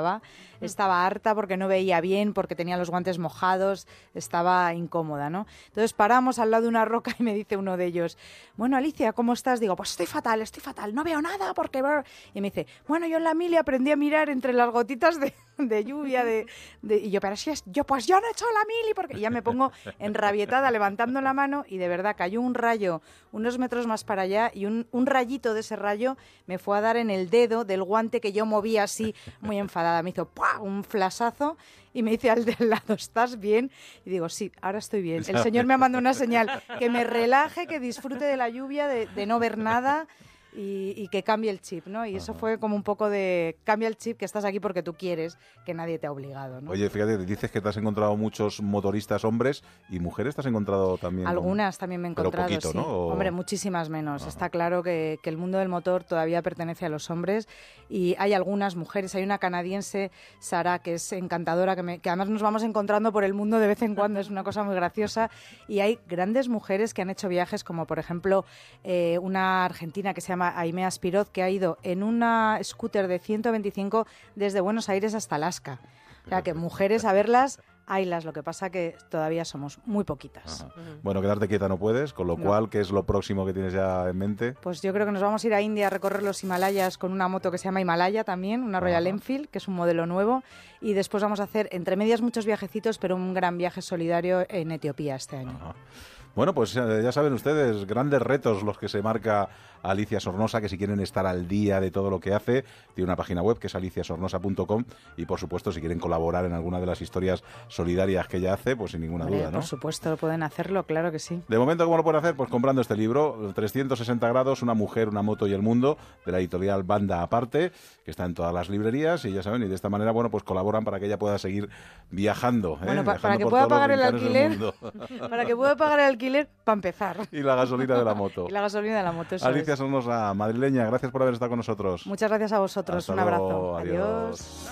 Estaba harta porque no veía bien, porque tenía los guantes mojados, estaba incómoda, ¿no? Entonces paramos al lado de una roca y me dice uno de ellos, bueno, Alicia, ¿cómo estás? Digo, pues estoy fatal, estoy fatal, no veo nada porque... brr". Y me dice, bueno, yo en la mili aprendí a mirar entre las gotitas de, de lluvia, de, de- Y yo, pero si es... Yo, pues yo no he hecho la mili porque... Ya me pongo enrabietada levantando la mano y de verdad cayó un rayo unos metros más para allá y un, un rayito de ese rayo me fue a dar en el dedo del guante que yo movía así muy enfadada. Me hizo ¡pua! un flasazo y me dice al de al lado, ¿estás bien? Y digo, sí, ahora estoy bien. El señor me ha mandado una señal, que me relaje, que disfrute de la lluvia, de no ver nada y, y que cambie el chip, ¿no? Y eso fue como un poco de, cambia el chip, que estás aquí porque tú quieres, que nadie te ha obligado, ¿no? Oye, fíjate, dices que te has encontrado muchos motoristas hombres y mujeres, ¿te has encontrado también? con- Algunas también me he Pero encontrado, poquito, sí. ¿no? O- Hombre, muchísimas menos. Está claro que, que el mundo del motor todavía pertenece a los hombres y hay algunas mujeres. Hay una canadiense, Sara, que es encantadora, que, me- que además nos vamos encontrando por el mundo de vez en cuando. Es una cosa muy graciosa. Y hay grandes mujeres que han hecho viajes, como por ejemplo eh, una argentina que se llama Aimea Spiroz, que ha ido en una scooter de 125 desde Buenos Aires hasta Alaska. O sea, que mujeres a verlas, haylas. Lo que pasa que todavía somos muy poquitas. Bueno, quedarte quieta no puedes, con lo No. cual, ¿qué es lo próximo que tienes ya en mente? Pues yo creo que nos vamos a ir a India a recorrer los Himalayas con una moto que se llama Himalaya también, una Royal Ajá. Enfield, que es un modelo nuevo. Y después vamos a hacer, entre medias, muchos viajecitos, pero un gran viaje solidario en Etiopía este año. Bueno, pues eh, ya saben ustedes, grandes retos los que se marca Alicia Sornosa, que si quieren estar al día de todo lo que hace, tiene una página web que es aliciasornosa.com y por supuesto si quieren colaborar en alguna de las historias solidarias que ella hace, pues sin ninguna Hombre, duda, ¿no? Por supuesto, pueden hacerlo, claro que sí. De momento, ¿cómo lo pueden hacer? Pues comprando este libro, 360 grados, una mujer, una moto y el mundo, de la editorial Banda Aparte, que está en todas las librerías y ya saben, y de esta manera, bueno, pues colaboran para que ella pueda seguir viajando. ¿eh? Bueno, pa- Viajando para que pueda pagar el alquiler, para que pueda pagar el alquiler, para empezar. y la gasolina de la moto. Y la gasolina de la moto, eso Alicia es. Sornosa, madrileña, gracias por haber estado con nosotros. Muchas gracias a vosotros. Hasta un abrazo. luego, adiós.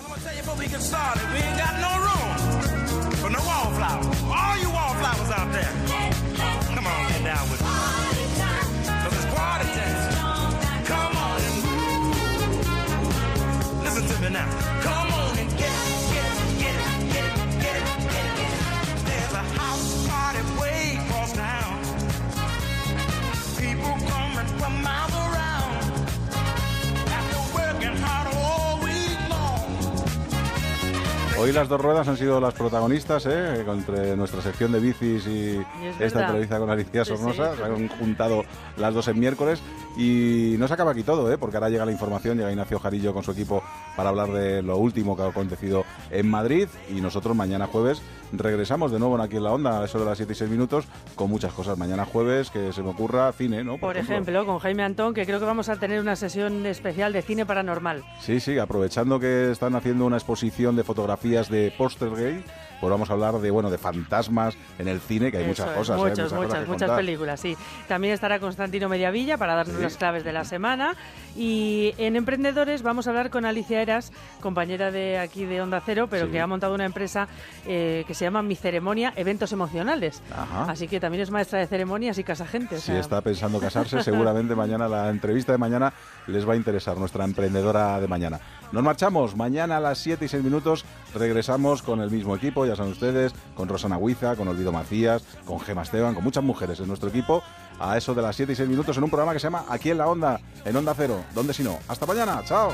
Hoy las dos ruedas han sido las protagonistas, ¿eh? Entre nuestra sección de bicis y es esta entrevista con Alicia Sí, sí. Sornosa. Se han juntado las dos en miércoles y no se acaba aquí todo, ¿eh? Porque ahora llega la información, llega Ignacio Jarillo con su equipo para hablar de lo último que ha acontecido en Madrid y nosotros mañana jueves regresamos de nuevo aquí en la onda a eso de las 7 y 6 minutos con muchas cosas. Mañana jueves que se me ocurra cine, ¿no? Por ejemplo, con Jaime Antón, que creo que vamos a tener una sesión especial de cine paranormal. Sí, sí, aprovechando que están haciendo una exposición de fotografías de póster gay, pues vamos a hablar de bueno de fantasmas en el cine, que hay muchas es, cosas, ¿eh? muchas, muchas, cosas muchas, muchas películas, sí. También estará Constantino Mediavilla para darnos Sí. las claves de la semana. Y en Emprendedores vamos a hablar con Alicia Eras, compañera de aquí de Onda Cero, pero Sí. que ha montado una empresa eh, que se llama Mi Ceremonia Eventos Emocionales. Ajá. Así que también es maestra de ceremonias y casa gente. Si está pensando casarse, seguramente mañana la entrevista de mañana les va a interesar, nuestra emprendedora de mañana. Nos marchamos, mañana a las 7 y 6 minutos regresamos con el mismo equipo, ya saben ustedes, con Rosana Huiza, con Olvido Macías, con Gema Esteban, con muchas mujeres en nuestro equipo, a eso de las 7 y 6 minutos en un programa que se llama Aquí en la Onda, en Onda Cero, ¿dónde si no? Hasta mañana, chao.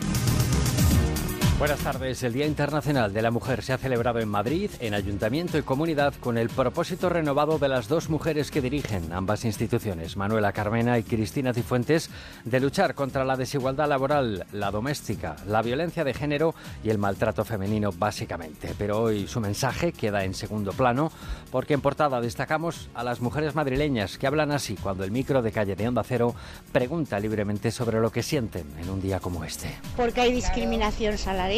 Buenas tardes. El Día Internacional de la Mujer se ha celebrado en Madrid, en Ayuntamiento y Comunidad, con el propósito renovado de las dos mujeres que dirigen ambas instituciones, Manuela Carmena y Cristina Cifuentes, de luchar contra la desigualdad laboral, la doméstica, la violencia de género y el maltrato femenino, básicamente. Pero hoy su mensaje queda en segundo plano, porque en portada destacamos a las mujeres madrileñas que hablan así cuando el micro de calle de Onda Cero pregunta libremente sobre lo que sienten en un día como este. Porque hay discriminación salarial,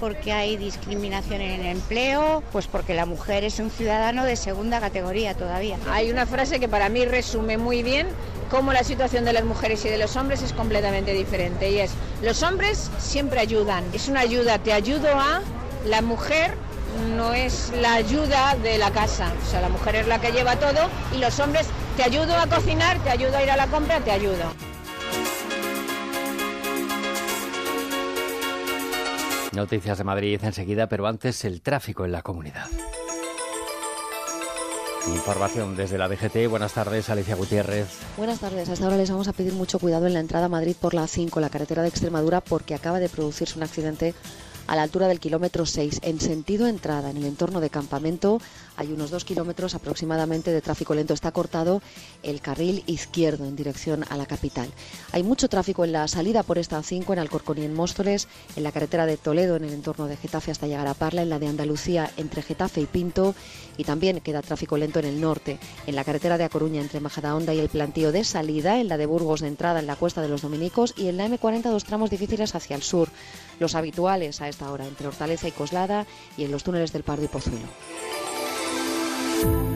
porque hay discriminación en el empleo, pues porque la mujer es un ciudadano de segunda categoría todavía. Hay una frase que para mí resume muy bien cómo la situación de las mujeres y de los hombres es completamente diferente y es, los hombres siempre ayudan, es una ayuda, te ayudo a, la mujer no es la ayuda de la casa, o sea, la mujer es la que lleva todo y los hombres te ayudo a cocinar, te ayudo a ir a la compra, te ayudo. Noticias de Madrid enseguida, pero antes el tráfico en la comunidad. Información desde la DGT. Buenas tardes, Alicia Gutiérrez. Buenas tardes. Hasta ahora les vamos a pedir mucho cuidado en la entrada a Madrid por la A5, la carretera de Extremadura, porque acaba de producirse un accidente a la altura del kilómetro 6, en sentido entrada, en el entorno de campamento. Hay unos dos kilómetros aproximadamente de tráfico lento. Está cortado el carril izquierdo en dirección a la capital. Hay mucho tráfico en la salida por esta A5, en Alcorcón y en Móstoles, en la carretera de Toledo, en el entorno de Getafe hasta llegar a Parla, en la de Andalucía entre Getafe y Pinto. Y también queda tráfico lento en el norte, en la carretera de A Coruña entre Majadahonda y el plantío de salida, en la de Burgos de entrada en la Cuesta de los Dominicos y en la M40 dos tramos difíciles hacia el sur, los habituales a esta hora entre Hortaleza y Coslada y en los túneles del Pardo y Pozuelo. you.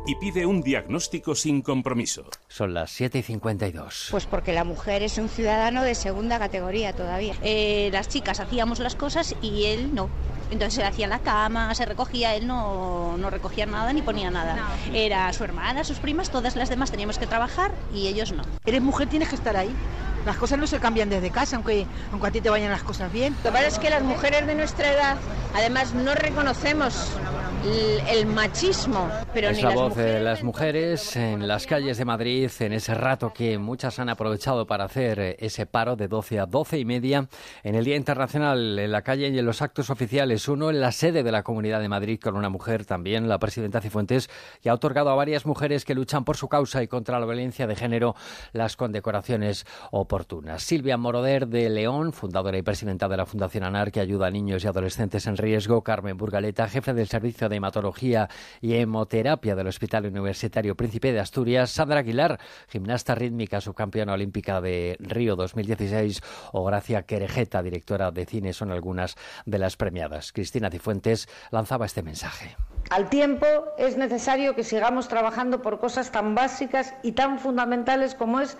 y pide un diagnóstico sin compromiso. Son las 7 y 52. Pues porque la mujer es un ciudadano de segunda categoría todavía. Eh, las chicas hacíamos las cosas y él no. Entonces se hacía la cama, se recogía, él no, no recogía nada ni ponía nada. Era su hermana, sus primas, todas las demás teníamos que trabajar y ellos no. Eres mujer, tienes que estar ahí. Las cosas no se cambian desde casa, aunque, aunque a ti te vayan las cosas bien. Lo que pasa es que las mujeres de nuestra edad, además, no reconocemos el, el machismo, pero es ni la las voz mujeres. de las mujeres en las calles de Madrid en ese rato que muchas han aprovechado para hacer ese paro de 12 a 12 y media en el Día Internacional en la calle y en los actos oficiales. Uno en la sede de la Comunidad de Madrid con una mujer también, la presidenta Cifuentes, que ha otorgado a varias mujeres que luchan por su causa y contra la violencia de género las condecoraciones Silvia Moroder de León, fundadora y presidenta de la Fundación ANAR que ayuda a niños y adolescentes en riesgo. Carmen Burgaleta, jefe del Servicio de Hematología y Hemoterapia del Hospital Universitario Príncipe de Asturias. Sandra Aguilar, gimnasta rítmica, subcampeona olímpica de Río 2016. O Gracia Querejeta, directora de cine, son algunas de las premiadas. Cristina Cifuentes lanzaba este mensaje. Al tiempo es necesario que sigamos trabajando por cosas tan básicas y tan fundamentales como es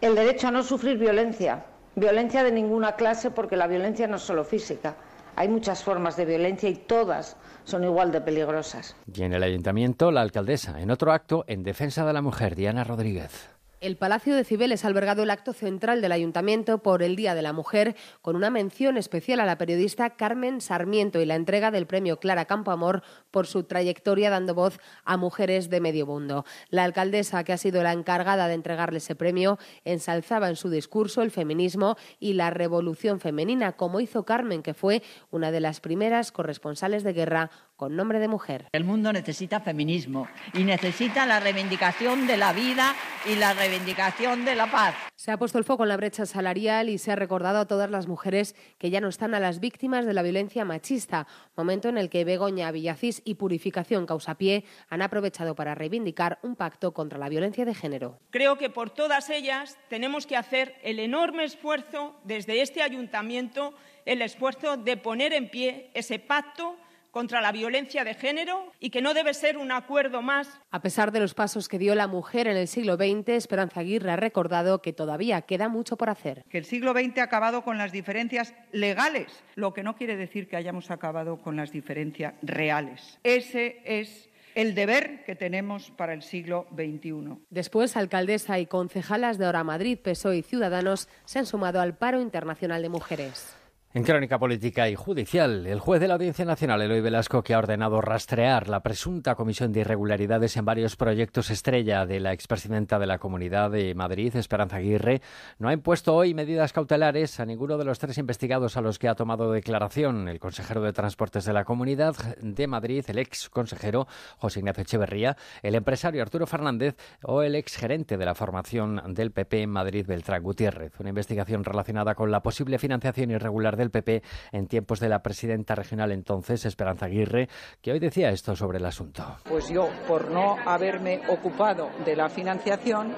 el derecho a no sufrir violencia. Violencia de ninguna clase porque la violencia no es solo física. Hay muchas formas de violencia y todas son igual de peligrosas. Y en el ayuntamiento, la alcaldesa, en otro acto, en defensa de la mujer, Diana Rodríguez. El Palacio de Cibeles ha albergado el acto central del Ayuntamiento por el Día de la Mujer, con una mención especial a la periodista Carmen Sarmiento y la entrega del premio Clara Campoamor por su trayectoria dando voz a mujeres de medio mundo. La alcaldesa, que ha sido la encargada de entregarle ese premio, ensalzaba en su discurso el feminismo y la revolución femenina, como hizo Carmen, que fue una de las primeras corresponsales de guerra con nombre de mujer. El mundo necesita feminismo y necesita la reivindicación de la vida y la reivindicación de la paz. Se ha puesto el foco en la brecha salarial y se ha recordado a todas las mujeres que ya no están a las víctimas de la violencia machista, momento en el que Begoña Villacís y Purificación Causapié han aprovechado para reivindicar un pacto contra la violencia de género. Creo que por todas ellas tenemos que hacer el enorme esfuerzo desde este ayuntamiento, el esfuerzo de poner en pie ese pacto contra la violencia de género y que no debe ser un acuerdo más. A pesar de los pasos que dio la mujer en el siglo XX, Esperanza Aguirre ha recordado que todavía queda mucho por hacer. que el siglo XX ha acabado con las diferencias legales, lo que no quiere decir que hayamos acabado con las diferencias reales. Ese es el deber que tenemos para el siglo XXI. Después, alcaldesa y concejalas de Ahora Madrid, PSOE y Ciudadanos se han sumado al paro internacional de mujeres. En crónica política y judicial, el juez de la Audiencia Nacional, Eloy Velasco, que ha ordenado rastrear la presunta comisión de irregularidades en varios proyectos estrella de la expresidenta de la Comunidad de Madrid, Esperanza Aguirre, no ha impuesto hoy medidas cautelares a ninguno de los tres investigados a los que ha tomado declaración el consejero de Transportes de la Comunidad de Madrid, el ex consejero José Ignacio Echeverría, el empresario Arturo Fernández o el ex gerente de la formación del PP en Madrid, Beltrán Gutiérrez. Una investigación relacionada con la posible financiación irregular del PP en tiempos de la presidenta regional entonces, Esperanza Aguirre, que hoy decía esto sobre el asunto. Pues yo, por no haberme ocupado de la financiación,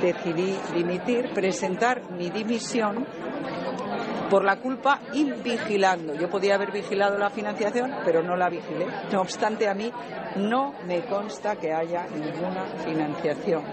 decidí dimitir, presentar mi dimisión por la culpa invigilando. Yo podía haber vigilado la financiación, pero no la vigilé. No obstante, a mí no me consta que haya ninguna financiación.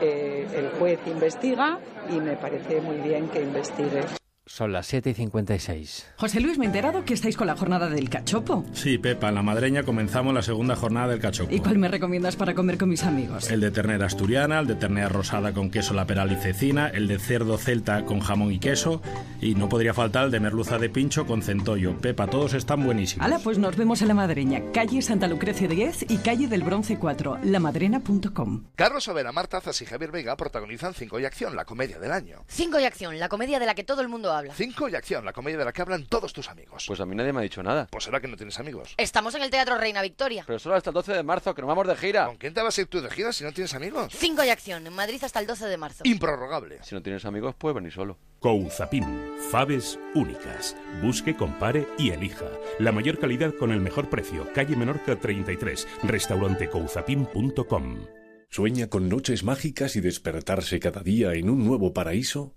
Eh, el juez investiga y me parece muy bien que investigue. Son las 7 y 56. José Luis, me he enterado que estáis con la jornada del cachopo. Sí, Pepa, en la madreña comenzamos la segunda jornada del cachopo. ¿Y cuál me recomiendas para comer con mis amigos? El de ternera asturiana, el de ternera rosada con queso laperal y cecina, el de cerdo celta con jamón y queso, y no podría faltar el de merluza de pincho con centollo. Pepa, todos están buenísimos. Hala, pues nos vemos en la madreña, calle Santa Lucrecia 10 y calle del Bronce 4, lamadrena.com. Carlos Overa, Marta Zas y Javier Vega protagonizan Cinco y Acción, la comedia del año. Cinco y acción, la comedia de la que todo el mundo habla. Cinco y Acción, la comedia de la que hablan todos tus amigos. Pues a mí nadie me ha dicho nada. Pues será que no tienes amigos. Estamos en el Teatro Reina Victoria. Pero solo hasta el 12 de marzo, que nos vamos de gira. ¿Con quién te vas a ir tú de gira si no tienes amigos? Cinco y acción, en Madrid hasta el 12 de marzo. Improrrogable. Si no tienes amigos, puedes venir solo. Couzapin, faves únicas. Busque, compare y elija. La mayor calidad con el mejor precio. Calle Menorca 33, restaurantecouzapin.com. ¿Sueña con noches mágicas y despertarse cada día en un nuevo paraíso?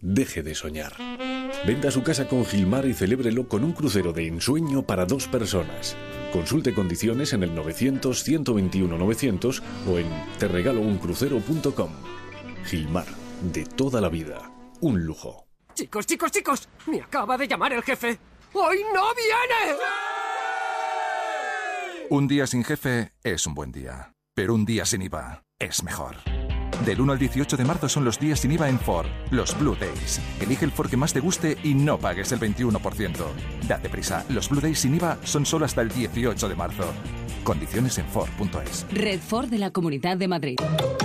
Deje de soñar. Venda su casa con Gilmar y celébrelo con un crucero de ensueño para dos personas. Consulte condiciones en el 900-121-900 o en terregalouncrucero.com. Gilmar, de toda la vida. Un lujo. Chicos, chicos, chicos, me acaba de llamar el jefe. ¡Hoy no viene! Un día sin jefe es un buen día, pero un día sin IVA es mejor. Del 1 al 18 de marzo son los días sin IVA en Ford, los Blue Days. Elige el Ford que más te guste y no pagues el 21%. Date prisa, los Blue Days sin IVA son solo hasta el 18 de marzo. Condiciones en Ford.es. Red Ford de la Comunidad de Madrid.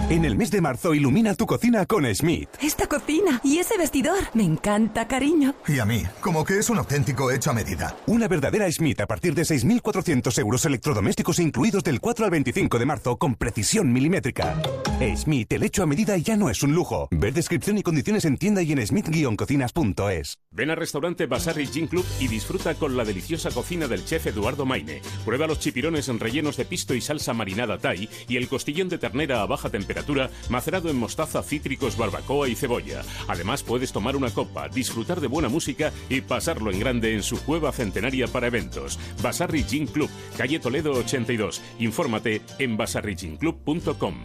En el mes de marzo ilumina tu cocina con Schmidt. Esta cocina y ese vestidor. Me encanta, cariño. Y a mí, como que es un auténtico hecho a medida. Una verdadera Schmidt a partir de 6.400 euros electrodomésticos incluidos del 4 al 25 de marzo con precisión milimétrica. Schmidt, el hecho a medida ya no es un lujo. Ver descripción y condiciones en tienda y en schmidt-cocinas.es. Ven al restaurante Basarri Gin Club y disfruta con la deliciosa cocina del chef Eduardo Maine. Prueba los chipirones en rellenos de pisto y salsa marinada Thai y el costillón de ternera a baja temperatura macerado en mostaza, cítricos, barbacoa y cebolla. Además puedes tomar una copa, disfrutar de buena música y pasarlo en grande en su cueva centenaria para eventos. Basarri Gin Club, calle Toledo 82. Infórmate en basarriginclub.com.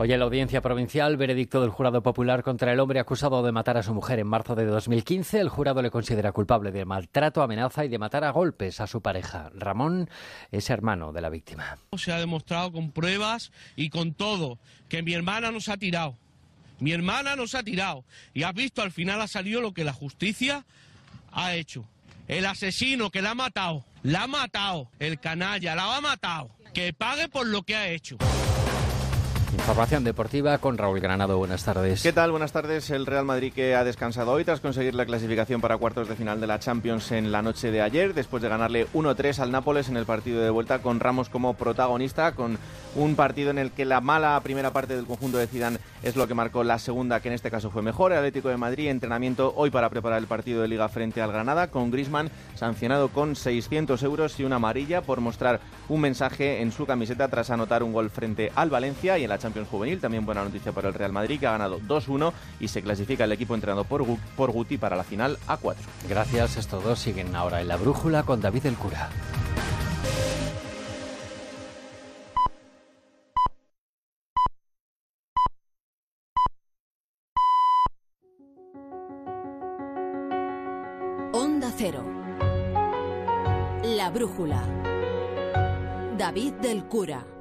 Hoy en la audiencia provincial, veredicto del jurado popular contra el hombre acusado de matar a su mujer en marzo de 2015. El jurado le considera culpable de maltrato, amenaza y de matar a golpes a su pareja. Ramón es hermano de la víctima. Se ha demostrado con pruebas y con todo que mi hermana nos ha tirado. Mi hermana nos ha tirado. Y has visto, al final ha salido lo que la justicia ha hecho. El asesino que la ha matado, la ha matado. El canalla, la ha matado. Que pague por lo que ha hecho. Información deportiva con Raúl Granado. Buenas tardes. ¿Qué tal? Buenas tardes. El Real Madrid que ha descansado hoy tras conseguir la clasificación para cuartos de final de la Champions en la noche de ayer, después de ganarle 1-3 al Nápoles en el partido de vuelta con Ramos como protagonista, con un partido en el que la mala primera parte del conjunto de Zidane es lo que marcó la segunda, que en este caso fue mejor. El Atlético de Madrid, entrenamiento hoy para preparar el partido de Liga frente al Granada, con Grisman sancionado con 600 euros y una amarilla por mostrar un mensaje en su camiseta tras anotar un gol frente al Valencia y en la Champions Juvenil. También buena noticia para el Real Madrid, que ha ganado 2-1 y se clasifica el equipo entrenado por, por Guti para la final a 4. Gracias, estos dos siguen ahora en la brújula con David el Cura. Onda Cero. La brújula. David del Cura.